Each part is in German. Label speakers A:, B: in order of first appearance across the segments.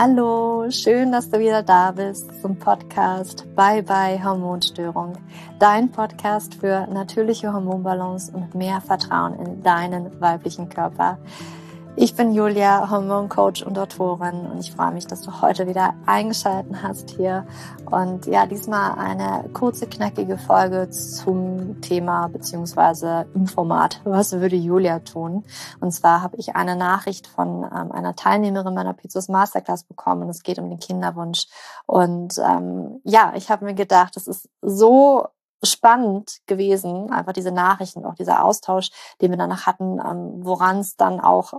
A: Hallo, schön, dass du wieder da bist zum Podcast Bye Bye Hormonstörung. Dein Podcast für natürliche Hormonbalance und mehr Vertrauen in deinen weiblichen Körper. Ich bin Julia, Hormoncoach und Autorin und ich freue mich, dass du heute wieder eingeschaltet hast hier. Und ja, diesmal eine kurze, knackige Folge zum Thema beziehungsweise im Format, was würde Julia tun? Und zwar habe ich eine Nachricht von ähm, einer Teilnehmerin meiner Pizzos Masterclass bekommen. Es geht um den Kinderwunsch. Und ähm, ja, ich habe mir gedacht, es ist so spannend gewesen, einfach diese Nachrichten, auch dieser Austausch, den wir danach hatten, ähm, woran es dann auch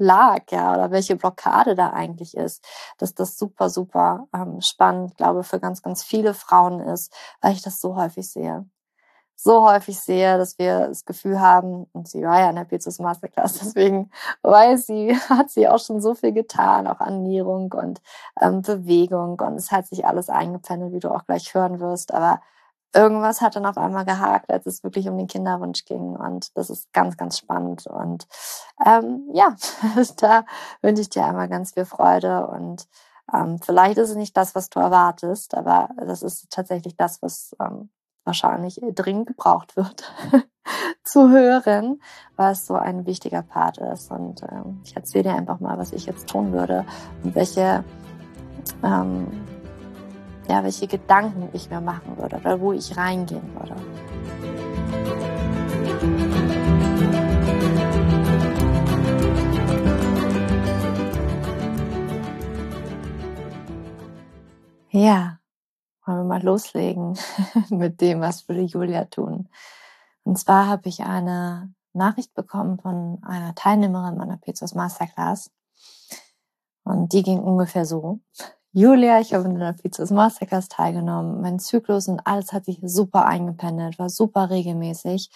A: lag, ja, oder welche Blockade da eigentlich ist, dass das super, super ähm, spannend, glaube für ganz, ganz viele Frauen ist, weil ich das so häufig sehe. So häufig sehe, dass wir das Gefühl haben, und sie war ja in der Pizzas Masterclass, deswegen weiß sie, hat sie auch schon so viel getan, auch Ernährung und ähm, Bewegung und es hat sich alles eingependelt, wie du auch gleich hören wirst, aber irgendwas hat dann auf einmal gehakt, als es wirklich um den Kinderwunsch ging. Und das ist ganz, ganz spannend. Und ähm, ja, da wünsche ich dir einmal ganz viel Freude. Und ähm, vielleicht ist es nicht das, was du erwartest, aber das ist tatsächlich das, was ähm, wahrscheinlich dringend gebraucht wird. zu hören, was so ein wichtiger Part ist. Und ähm, ich erzähle dir einfach mal, was ich jetzt tun würde und welche ähm, ja, welche Gedanken ich mir machen würde oder wo ich reingehen würde. Ja, wollen wir mal loslegen mit dem, was würde Julia tun. Und zwar habe ich eine Nachricht bekommen von einer Teilnehmerin meiner Pizzas Masterclass. Und die ging ungefähr so. Julia, ich habe in der Pizzas Masterclass teilgenommen. Mein Zyklus und alles hat sich super eingependelt, war super regelmäßig.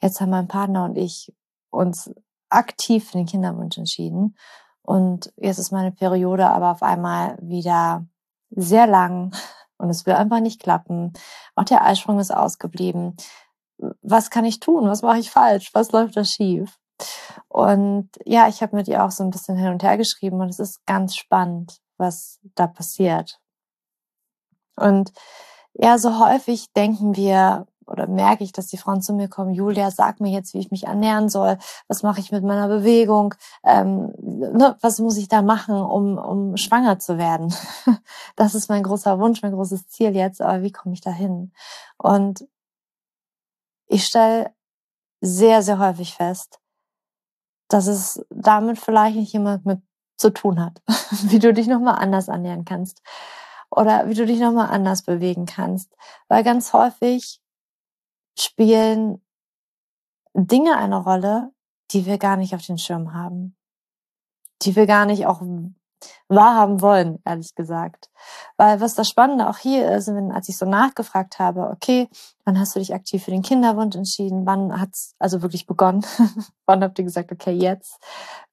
A: Jetzt haben mein Partner und ich uns aktiv für den Kinderwunsch entschieden. Und jetzt ist meine Periode aber auf einmal wieder sehr lang und es will einfach nicht klappen. Auch der Eisprung ist ausgeblieben. Was kann ich tun? Was mache ich falsch? Was läuft da schief? Und ja, ich habe mit ihr auch so ein bisschen hin und her geschrieben und es ist ganz spannend, was da passiert. Und ja, so häufig denken wir oder merke ich, dass die Frauen zu mir kommen, Julia, sag mir jetzt, wie ich mich ernähren soll, was mache ich mit meiner Bewegung, ähm, ne, was muss ich da machen, um, um schwanger zu werden. Das ist mein großer Wunsch, mein großes Ziel jetzt, aber wie komme ich da hin? Und ich stelle sehr, sehr häufig fest, dass es damit vielleicht nicht jemand mit zu tun hat, wie du dich nochmal anders ernähren kannst oder wie du dich nochmal anders bewegen kannst. Weil ganz häufig spielen Dinge eine Rolle, die wir gar nicht auf den Schirm haben, die wir gar nicht auch wahrhaben wollen, ehrlich gesagt. Weil was das Spannende auch hier ist, wenn, als ich so nachgefragt habe, okay, wann hast du dich aktiv für den Kinderwunsch entschieden? Wann hat's also wirklich begonnen? wann habt ihr gesagt, okay, jetzt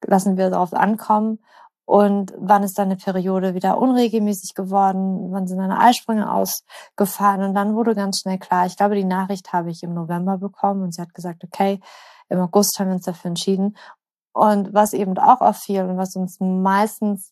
A: lassen wir darauf ankommen? Und wann ist deine Periode wieder unregelmäßig geworden? Wann sind deine Eisprünge ausgefallen? Und dann wurde ganz schnell klar, ich glaube, die Nachricht habe ich im November bekommen und sie hat gesagt, okay, im August haben wir uns dafür entschieden. Und was eben auch auffiel und was uns meistens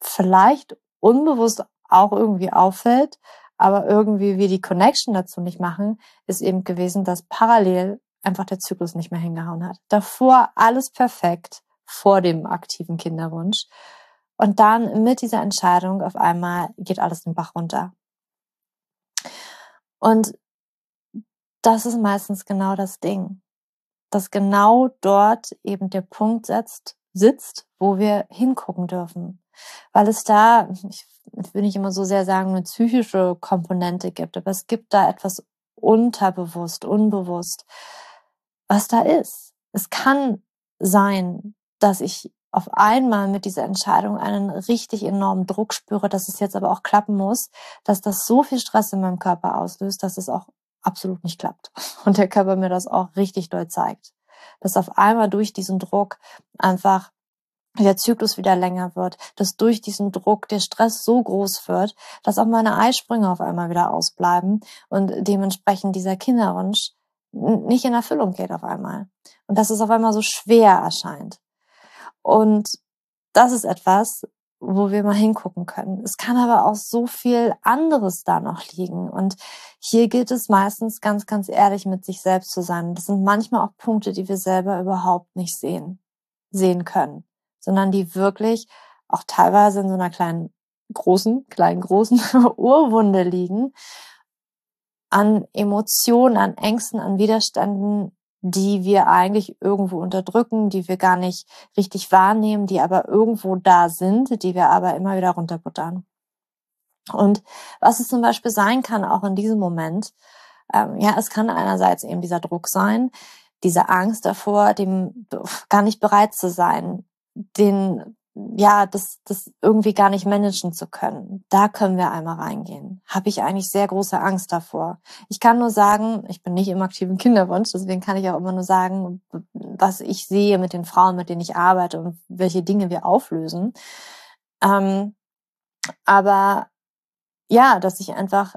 A: vielleicht unbewusst auch irgendwie auffällt, aber irgendwie wir die Connection dazu nicht machen, ist eben gewesen, dass parallel einfach der Zyklus nicht mehr hingehauen hat. Davor alles perfekt, vor dem aktiven Kinderwunsch. Und dann mit dieser Entscheidung auf einmal geht alles den Bach runter. Und das ist meistens genau das Ding, dass genau dort eben der Punkt setzt, sitzt, wo wir hingucken dürfen. Weil es da, ich will nicht immer so sehr sagen, eine psychische Komponente gibt, aber es gibt da etwas unterbewusst, unbewusst, was da ist. Es kann sein, dass ich auf einmal mit dieser Entscheidung einen richtig enormen Druck spüre, dass es jetzt aber auch klappen muss, dass das so viel Stress in meinem Körper auslöst, dass es auch absolut nicht klappt. Und der Körper mir das auch richtig doll zeigt. Dass auf einmal durch diesen Druck einfach der Zyklus wieder länger wird, dass durch diesen Druck der Stress so groß wird, dass auch meine Eisprünge auf einmal wieder ausbleiben und dementsprechend dieser Kinderwunsch nicht in Erfüllung geht auf einmal. Und dass es auf einmal so schwer erscheint. Und das ist etwas, wo wir mal hingucken können. Es kann aber auch so viel anderes da noch liegen. Und hier gilt es meistens ganz, ganz ehrlich mit sich selbst zu sein. Das sind manchmal auch Punkte, die wir selber überhaupt nicht sehen, sehen können, sondern die wirklich auch teilweise in so einer kleinen, großen, kleinen, großen Urwunde liegen an Emotionen, an Ängsten, an Widerständen, die wir eigentlich irgendwo unterdrücken, die wir gar nicht richtig wahrnehmen, die aber irgendwo da sind, die wir aber immer wieder runterbuttern. Und was es zum Beispiel sein kann, auch in diesem Moment, ähm, ja, es kann einerseits eben dieser Druck sein, diese Angst davor, dem gar nicht bereit zu sein, den ja, das, das irgendwie gar nicht managen zu können. Da können wir einmal reingehen. Habe ich eigentlich sehr große Angst davor. Ich kann nur sagen, ich bin nicht im aktiven Kinderwunsch, deswegen kann ich auch immer nur sagen, was ich sehe mit den Frauen, mit denen ich arbeite und welche Dinge wir auflösen. Ähm, aber ja, dass ich einfach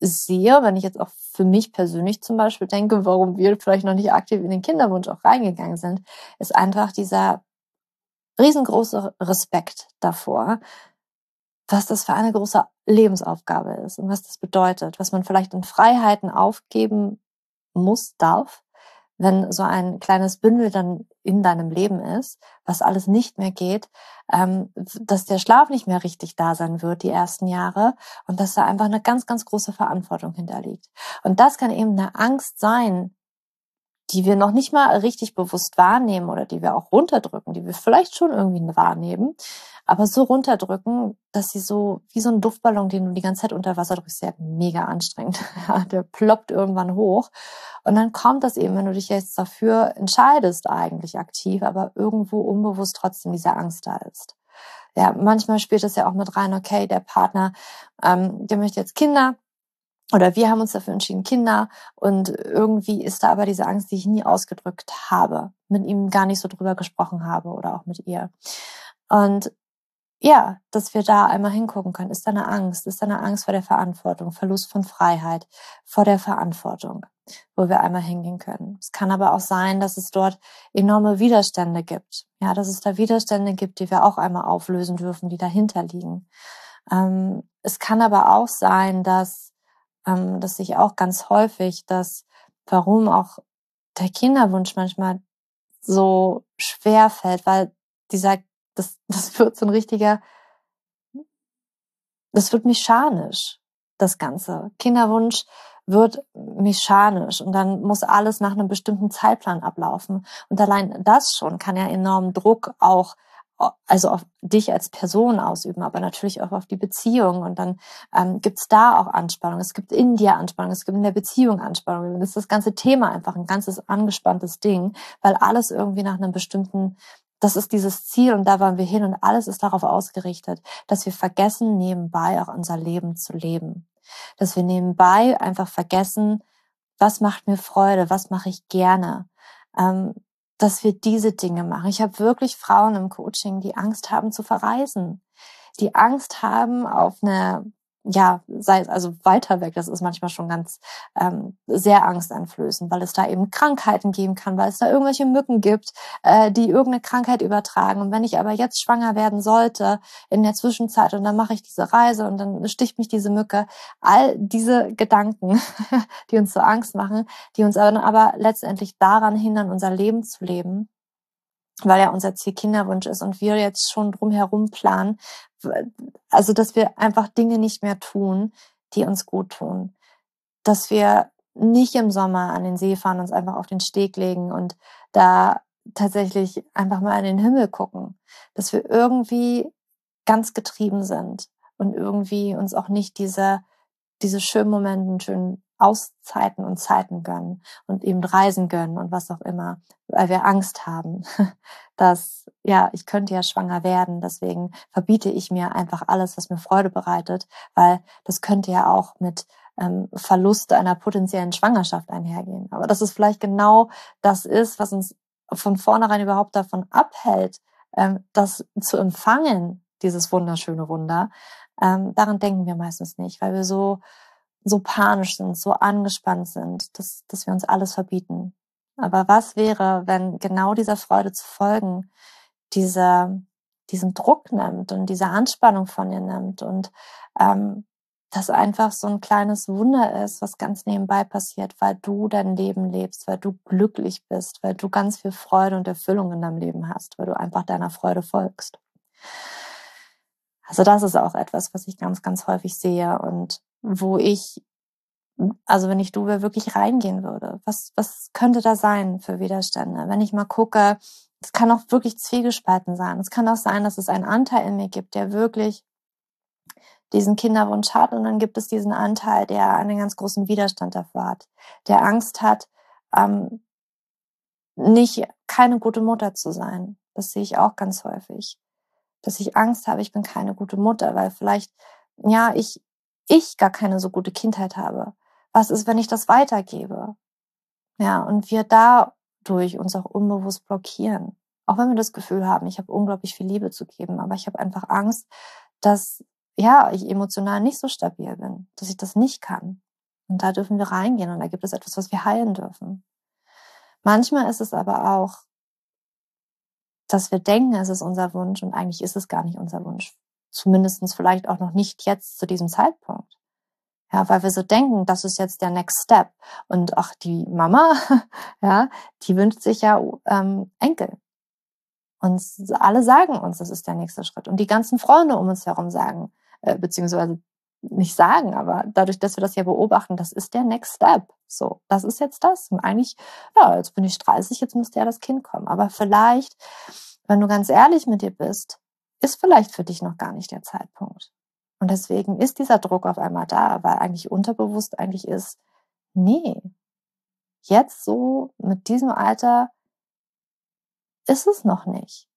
A: sehe, wenn ich jetzt auch für mich persönlich zum Beispiel denke, warum wir vielleicht noch nicht aktiv in den Kinderwunsch auch reingegangen sind, ist einfach dieser riesengroßer Respekt davor, was das für eine große Lebensaufgabe ist und was das bedeutet, was man vielleicht in Freiheiten aufgeben muss, darf, wenn so ein kleines Bündel dann in deinem Leben ist, was alles nicht mehr geht, ähm, dass der Schlaf nicht mehr richtig da sein wird die ersten Jahre und dass da einfach eine ganz, ganz große Verantwortung hinterliegt. Und das kann eben eine Angst sein, die wir noch nicht mal richtig bewusst wahrnehmen oder die wir auch runterdrücken, die wir vielleicht schon irgendwie wahrnehmen, aber so runterdrücken, dass sie so wie so ein Duftballon, den du die ganze Zeit unter Wasser drückst, ja mega anstrengend. der ploppt irgendwann hoch. Und dann kommt das eben, wenn du dich jetzt dafür entscheidest, eigentlich aktiv, aber irgendwo unbewusst trotzdem diese Angst da ist. Ja, manchmal spielt es ja auch mit rein, okay, der Partner, ähm, der möchte jetzt Kinder, oder wir haben uns dafür entschieden, Kinder. Und irgendwie ist da aber diese Angst, die ich nie ausgedrückt habe, mit ihm gar nicht so drüber gesprochen habe oder auch mit ihr. Und ja, dass wir da einmal hingucken können. Ist da eine Angst? Ist da eine Angst vor der Verantwortung, Verlust von Freiheit, vor der Verantwortung, wo wir einmal hingehen können. Es kann aber auch sein, dass es dort enorme Widerstände gibt. Ja, dass es da Widerstände gibt, die wir auch einmal auflösen dürfen, die dahinter liegen. Ähm, es kann aber auch sein, dass ähm, das sehe ich auch ganz häufig, dass warum auch der Kinderwunsch manchmal so schwer fällt, weil dieser, das, das wird so ein richtiger, das wird mechanisch, das Ganze. Kinderwunsch wird mechanisch und dann muss alles nach einem bestimmten Zeitplan ablaufen. Und allein das schon kann ja enormen Druck auch also auf dich als Person ausüben, aber natürlich auch auf die Beziehung. Und dann ähm, gibt es da auch Anspannung. Es gibt in dir Anspannung, es gibt in der Beziehung Anspannung. Dann ist das ganze Thema einfach ein ganzes angespanntes Ding, weil alles irgendwie nach einem bestimmten, das ist dieses Ziel und da wollen wir hin und alles ist darauf ausgerichtet, dass wir vergessen, nebenbei auch unser Leben zu leben. Dass wir nebenbei einfach vergessen, was macht mir Freude, was mache ich gerne. Ähm, dass wir diese Dinge machen. Ich habe wirklich Frauen im Coaching, die Angst haben zu verreisen, die Angst haben auf eine ja, sei es also weiter weg, das ist manchmal schon ganz ähm, sehr angsteinflößend, weil es da eben Krankheiten geben kann, weil es da irgendwelche Mücken gibt, äh, die irgendeine Krankheit übertragen. Und wenn ich aber jetzt schwanger werden sollte in der Zwischenzeit und dann mache ich diese Reise und dann sticht mich diese Mücke, all diese Gedanken, die uns so Angst machen, die uns aber, aber letztendlich daran hindern, unser Leben zu leben, weil ja unser Ziel Kinderwunsch ist und wir jetzt schon drumherum planen, also dass wir einfach Dinge nicht mehr tun, die uns gut tun. Dass wir nicht im Sommer an den See fahren, uns einfach auf den Steg legen und da tatsächlich einfach mal in den Himmel gucken. Dass wir irgendwie ganz getrieben sind und irgendwie uns auch nicht diese, diese schönen Momente, schönen Auszeiten und Zeiten gönnen und eben Reisen gönnen und was auch immer, weil wir Angst haben, dass, ja, ich könnte ja schwanger werden, deswegen verbiete ich mir einfach alles, was mir Freude bereitet, weil das könnte ja auch mit ähm, Verlust einer potenziellen Schwangerschaft einhergehen. Aber dass es vielleicht genau das ist, was uns von vornherein überhaupt davon abhält, ähm, das zu empfangen, dieses wunderschöne Wunder, ähm, daran denken wir meistens nicht, weil wir so so panisch sind, so angespannt sind, dass, dass wir uns alles verbieten. Aber was wäre, wenn genau dieser Freude zu folgen, dieser, diesen Druck nimmt und diese Anspannung von ihr nimmt und ähm, das einfach so ein kleines Wunder ist, was ganz nebenbei passiert, weil du dein Leben lebst, weil du glücklich bist, weil du ganz viel Freude und Erfüllung in deinem Leben hast, weil du einfach deiner Freude folgst. Also das ist auch etwas, was ich ganz, ganz häufig sehe und wo ich, also wenn ich du wirklich reingehen würde, was, was könnte da sein für Widerstände? Wenn ich mal gucke, es kann auch wirklich zwiegespalten sein. Es kann auch sein, dass es einen Anteil in mir gibt, der wirklich diesen Kinderwunsch hat und dann gibt es diesen Anteil, der einen ganz großen Widerstand davor hat, der Angst hat, ähm, nicht keine gute Mutter zu sein. Das sehe ich auch ganz häufig, dass ich Angst habe, ich bin keine gute Mutter, weil vielleicht ja ich ich gar keine so gute Kindheit habe. Was ist, wenn ich das weitergebe? Ja, und wir dadurch uns auch unbewusst blockieren. Auch wenn wir das Gefühl haben, ich habe unglaublich viel Liebe zu geben, aber ich habe einfach Angst, dass ja, ich emotional nicht so stabil bin, dass ich das nicht kann. Und da dürfen wir reingehen und da gibt es etwas, was wir heilen dürfen. Manchmal ist es aber auch, dass wir denken, es ist unser Wunsch und eigentlich ist es gar nicht unser Wunsch. Zumindestens vielleicht auch noch nicht jetzt zu diesem Zeitpunkt. Ja, weil wir so denken, das ist jetzt der Next Step. Und auch die Mama, ja, die wünscht sich ja ähm, Enkel. Und alle sagen uns, das ist der nächste Schritt. Und die ganzen Freunde um uns herum sagen, äh, beziehungsweise nicht sagen, aber dadurch, dass wir das ja beobachten, das ist der Next Step. So, das ist jetzt das. Und eigentlich, ja, jetzt bin ich 30, jetzt müsste ja das Kind kommen. Aber vielleicht, wenn du ganz ehrlich mit dir bist, ist vielleicht für dich noch gar nicht der Zeitpunkt. Und deswegen ist dieser Druck auf einmal da, weil eigentlich unterbewusst eigentlich ist, nee, jetzt so mit diesem Alter ist es noch nicht.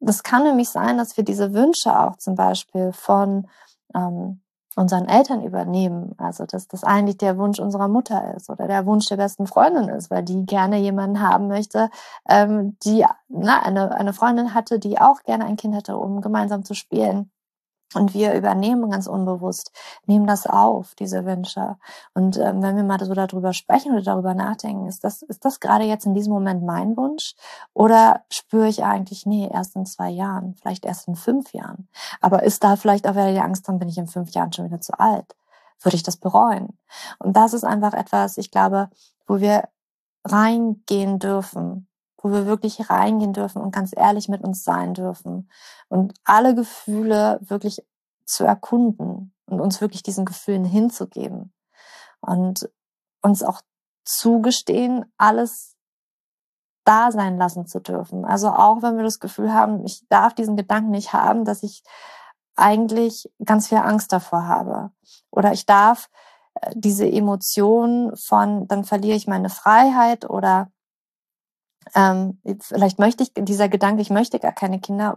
A: Das kann nämlich sein, dass wir diese Wünsche auch zum Beispiel von ähm, unseren Eltern übernehmen. Also dass das eigentlich der Wunsch unserer Mutter ist oder der Wunsch der besten Freundin ist, weil die gerne jemanden haben möchte, ähm, die na, eine, eine Freundin hatte, die auch gerne ein Kind hatte, um gemeinsam zu spielen. Und wir übernehmen ganz unbewusst, nehmen das auf, diese Wünsche. Und ähm, wenn wir mal so darüber sprechen oder darüber nachdenken, ist das, ist das gerade jetzt in diesem Moment mein Wunsch? Oder spüre ich eigentlich, nee, erst in zwei Jahren, vielleicht erst in fünf Jahren? Aber ist da vielleicht auch wieder die Angst, dann bin ich in fünf Jahren schon wieder zu alt? Würde ich das bereuen? Und das ist einfach etwas, ich glaube, wo wir reingehen dürfen wo wir wirklich reingehen dürfen und ganz ehrlich mit uns sein dürfen und alle Gefühle wirklich zu erkunden und uns wirklich diesen Gefühlen hinzugeben und uns auch zugestehen, alles da sein lassen zu dürfen. Also auch wenn wir das Gefühl haben, ich darf diesen Gedanken nicht haben, dass ich eigentlich ganz viel Angst davor habe. Oder ich darf äh, diese Emotion von, dann verliere ich meine Freiheit oder ähm, vielleicht möchte ich, dieser Gedanke, ich möchte gar keine Kinder,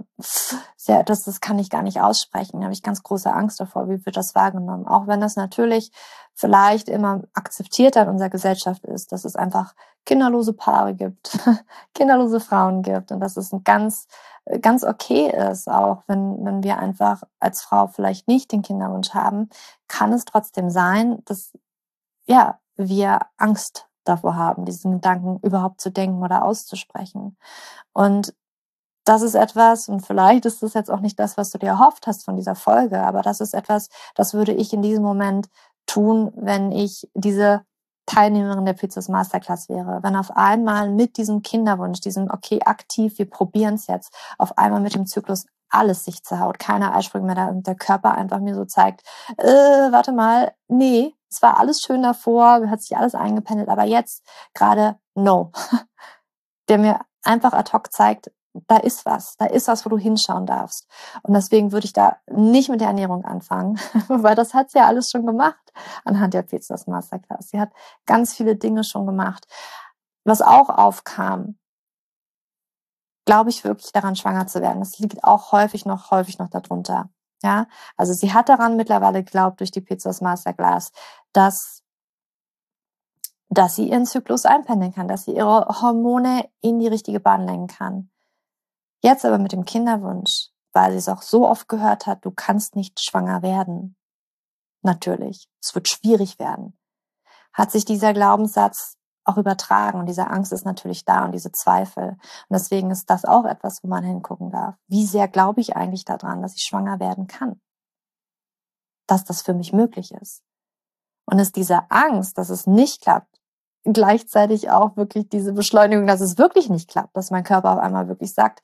A: sehr, das, das kann ich gar nicht aussprechen. Da habe ich ganz große Angst davor, wie wird das wahrgenommen. Auch wenn das natürlich vielleicht immer akzeptiert in unserer Gesellschaft ist, dass es einfach kinderlose Paare gibt, kinderlose Frauen gibt und dass es ein ganz, ganz okay ist, auch wenn, wenn wir einfach als Frau vielleicht nicht den Kinderwunsch haben, kann es trotzdem sein, dass, ja, wir Angst davor haben, diesen Gedanken überhaupt zu denken oder auszusprechen. Und das ist etwas, und vielleicht ist das jetzt auch nicht das, was du dir erhofft hast von dieser Folge, aber das ist etwas, das würde ich in diesem Moment tun, wenn ich diese Teilnehmerin der Pizzas Masterclass wäre, wenn auf einmal mit diesem Kinderwunsch, diesem, okay, aktiv, wir probieren es jetzt, auf einmal mit dem Zyklus alles sich zerhaut, keine Eisprünge mehr da und der Körper einfach mir so zeigt, äh, warte mal, nee, es war alles schön davor, hat sich alles eingependelt, aber jetzt gerade no. Der mir einfach ad hoc zeigt, da ist was, da ist was, wo du hinschauen darfst. Und deswegen würde ich da nicht mit der Ernährung anfangen, weil das hat sie ja alles schon gemacht anhand der Pizzas Masterclass. Sie hat ganz viele Dinge schon gemacht. Was auch aufkam, glaube ich wirklich daran, schwanger zu werden. Das liegt auch häufig noch, häufig noch darunter. Ja, also sie hat daran mittlerweile geglaubt durch die Pizzas Masterclass, dass dass sie ihren Zyklus einpendeln kann, dass sie ihre Hormone in die richtige Bahn lenken kann. Jetzt aber mit dem Kinderwunsch, weil sie es auch so oft gehört hat, du kannst nicht schwanger werden. Natürlich, es wird schwierig werden. Hat sich dieser Glaubenssatz auch übertragen. Und diese Angst ist natürlich da und diese Zweifel. Und deswegen ist das auch etwas, wo man hingucken darf. Wie sehr glaube ich eigentlich daran, dass ich schwanger werden kann? Dass das für mich möglich ist. Und ist diese Angst, dass es nicht klappt, gleichzeitig auch wirklich diese Beschleunigung, dass es wirklich nicht klappt, dass mein Körper auf einmal wirklich sagt,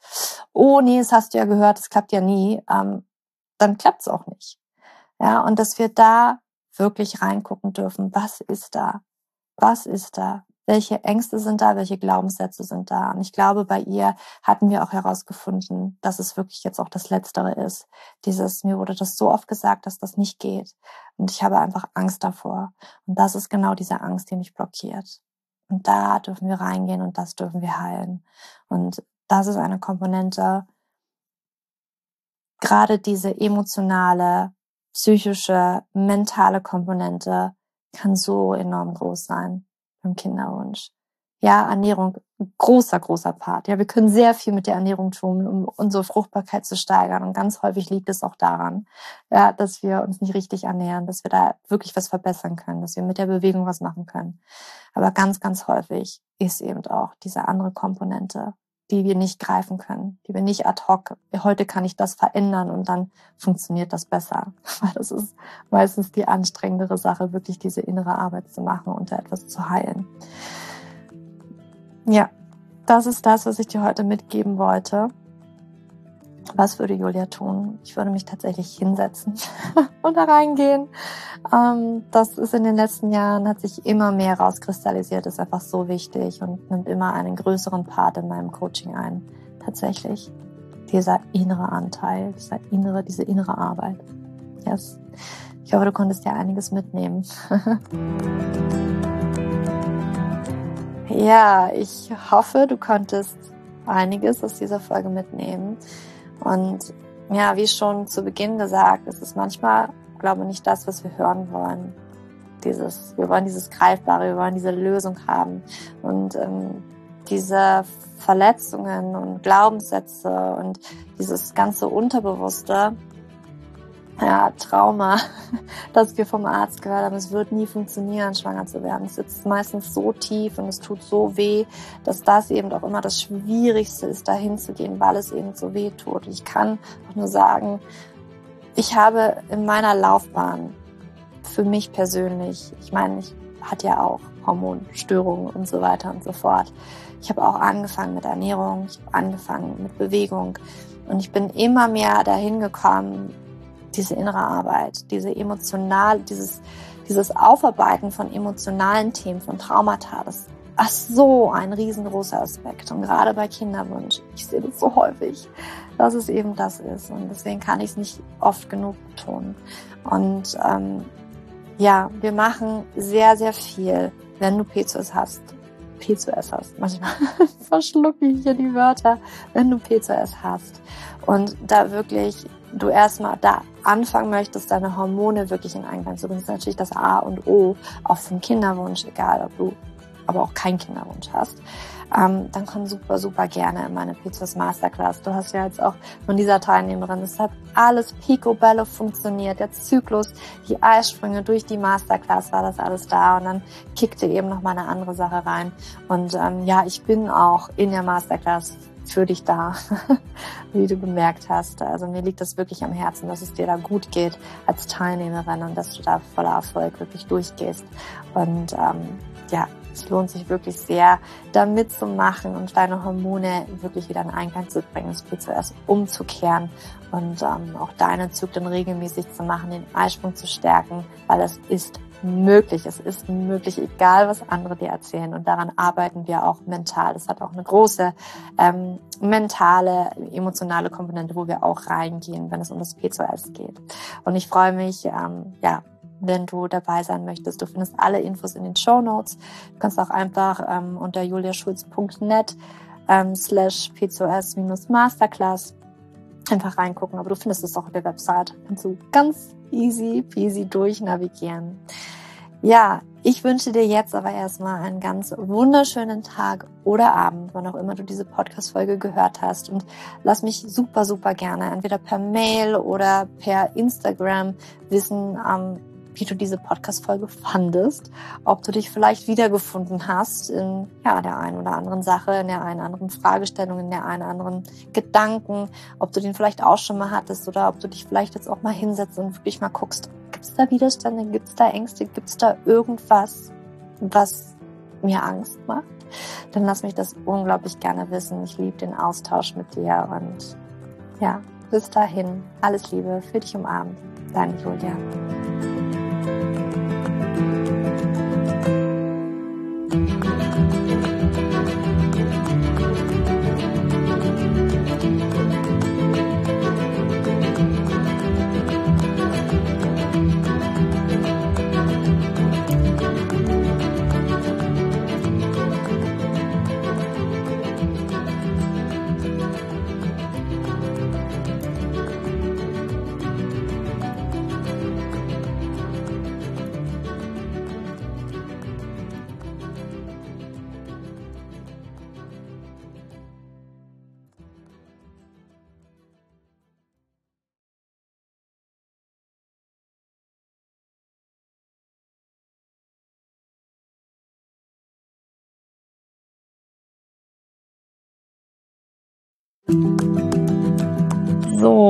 A: oh nee, das hast du ja gehört, es klappt ja nie, ähm, dann klappt es auch nicht. Ja, und dass wir da wirklich reingucken dürfen, was ist da? Was ist da? welche Ängste sind da, welche Glaubenssätze sind da. Und ich glaube, bei ihr hatten wir auch herausgefunden, dass es wirklich jetzt auch das Letztere ist. Dieses, mir wurde das so oft gesagt, dass das nicht geht. Und ich habe einfach Angst davor. Und das ist genau diese Angst, die mich blockiert. Und da dürfen wir reingehen und das dürfen wir heilen. Und das ist eine Komponente, gerade diese emotionale, psychische, mentale Komponente kann so enorm groß sein beim Kinderwunsch. Ja, Ernährung, großer, großer Part. Ja, wir können sehr viel mit der Ernährung tun, um unsere Fruchtbarkeit zu steigern. Und ganz häufig liegt es auch daran, ja, dass wir uns nicht richtig ernähren, dass wir da wirklich was verbessern können, dass wir mit der Bewegung was machen können. Aber ganz, ganz häufig ist eben auch diese andere Komponente, die wir nicht greifen können, die wir nicht ad hoc, heute kann ich das verändern und dann funktioniert das besser. Weil das ist meistens die anstrengendere Sache, wirklich diese innere Arbeit zu machen und da etwas zu heilen. Ja, das ist das, was ich dir heute mitgeben wollte. Was würde Julia tun? Ich würde mich tatsächlich hinsetzen und da reingehen. Ähm, das ist in den letzten Jahren, hat sich immer mehr rauskristallisiert, ist einfach so wichtig und nimmt immer einen größeren Part in meinem Coaching ein. Tatsächlich. Dieser innere Anteil, dieser innere, diese innere Arbeit. Yes. Ich hoffe, du konntest dir einiges mitnehmen. ja, ich hoffe, du konntest einiges aus dieser Folge mitnehmen. Und ja, wie schon zu Beginn gesagt, ist es manchmal, glaube ich, nicht das, was wir hören wollen. Dieses, wir wollen dieses Greifbare, wir wollen diese Lösung haben. Und ähm, diese Verletzungen und Glaubenssätze und dieses ganze Unterbewusste, ja, Trauma, dass wir vom Arzt gehört haben, es wird nie funktionieren, schwanger zu werden. Es sitzt meistens so tief und es tut so weh, dass das eben auch immer das Schwierigste ist, dahin zu gehen, weil es eben so weh tut. Ich kann auch nur sagen, ich habe in meiner Laufbahn für mich persönlich, ich meine, ich hatte ja auch Hormonstörungen und so weiter und so fort. Ich habe auch angefangen mit Ernährung, ich habe angefangen mit Bewegung und ich bin immer mehr dahin gekommen, diese innere Arbeit, diese emotional, dieses, dieses Aufarbeiten von emotionalen Themen, von Traumata, das ist so ein riesengroßer Aspekt. Und gerade bei Kinderwunsch, ich sehe das so häufig, dass es eben das ist. Und deswegen kann ich es nicht oft genug tun. Und ähm, ja, wir machen sehr, sehr viel, wenn du PCOS hast. PCOS hast. Manchmal verschlucke ich hier die Wörter, wenn du PCOS hast. Und da wirklich du erstmal da anfangen möchtest, deine Hormone wirklich in Einklang zu bringen, ist natürlich das A und O, auch vom Kinderwunsch, egal ob du aber auch keinen Kinderwunsch hast, ähm, dann komm super, super gerne in meine PCOS Masterclass. Du hast ja jetzt auch von dieser Teilnehmerin, es hat alles picobello funktioniert, der Zyklus, die Eisprünge durch die Masterclass war das alles da und dann kickte eben noch mal eine andere Sache rein. Und ähm, ja, ich bin auch in der Masterclass für dich da, wie du gemerkt hast. Also mir liegt das wirklich am Herzen, dass es dir da gut geht als Teilnehmerin und dass du da voller Erfolg wirklich durchgehst. Und ähm, ja, es lohnt sich wirklich sehr, da mitzumachen und deine Hormone wirklich wieder in Einklang zu bringen, das PCOS umzukehren und ähm, auch deine Zyklen regelmäßig zu machen, den Eisprung zu stärken, weil es ist möglich. Es ist möglich, egal was andere dir erzählen. Und daran arbeiten wir auch mental. Das hat auch eine große ähm, mentale, emotionale Komponente, wo wir auch reingehen, wenn es um das PCOS geht. Und ich freue mich, ähm, ja, wenn du dabei sein möchtest. Du findest alle Infos in den Show Notes. Du kannst auch einfach ähm, unter juliaschulz.net ähm, slash PCOS-Masterclass einfach reingucken. Aber du findest es auch auf der Website. Kannst du ganz easy peasy durchnavigieren. Ja, ich wünsche dir jetzt aber erstmal einen ganz wunderschönen Tag oder Abend, wann auch immer du diese Podcast-Folge gehört hast. Und lass mich super, super gerne entweder per Mail oder per Instagram wissen, ähm, wie du diese Podcast-Folge fandest, ob du dich vielleicht wiedergefunden hast in ja, der einen oder anderen Sache, in der einen oder anderen Fragestellung, in der einen oder anderen Gedanken, ob du den vielleicht auch schon mal hattest oder ob du dich vielleicht jetzt auch mal hinsetzt und wirklich mal guckst, gibt es da Widerstände, gibt es da Ängste, gibt es da irgendwas, was mir Angst macht? Dann lass mich das unglaublich gerne wissen. Ich liebe den Austausch mit dir und ja, bis dahin, alles Liebe, für dich umarmt, deine Julia. So,